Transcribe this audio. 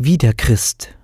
wie der Christ.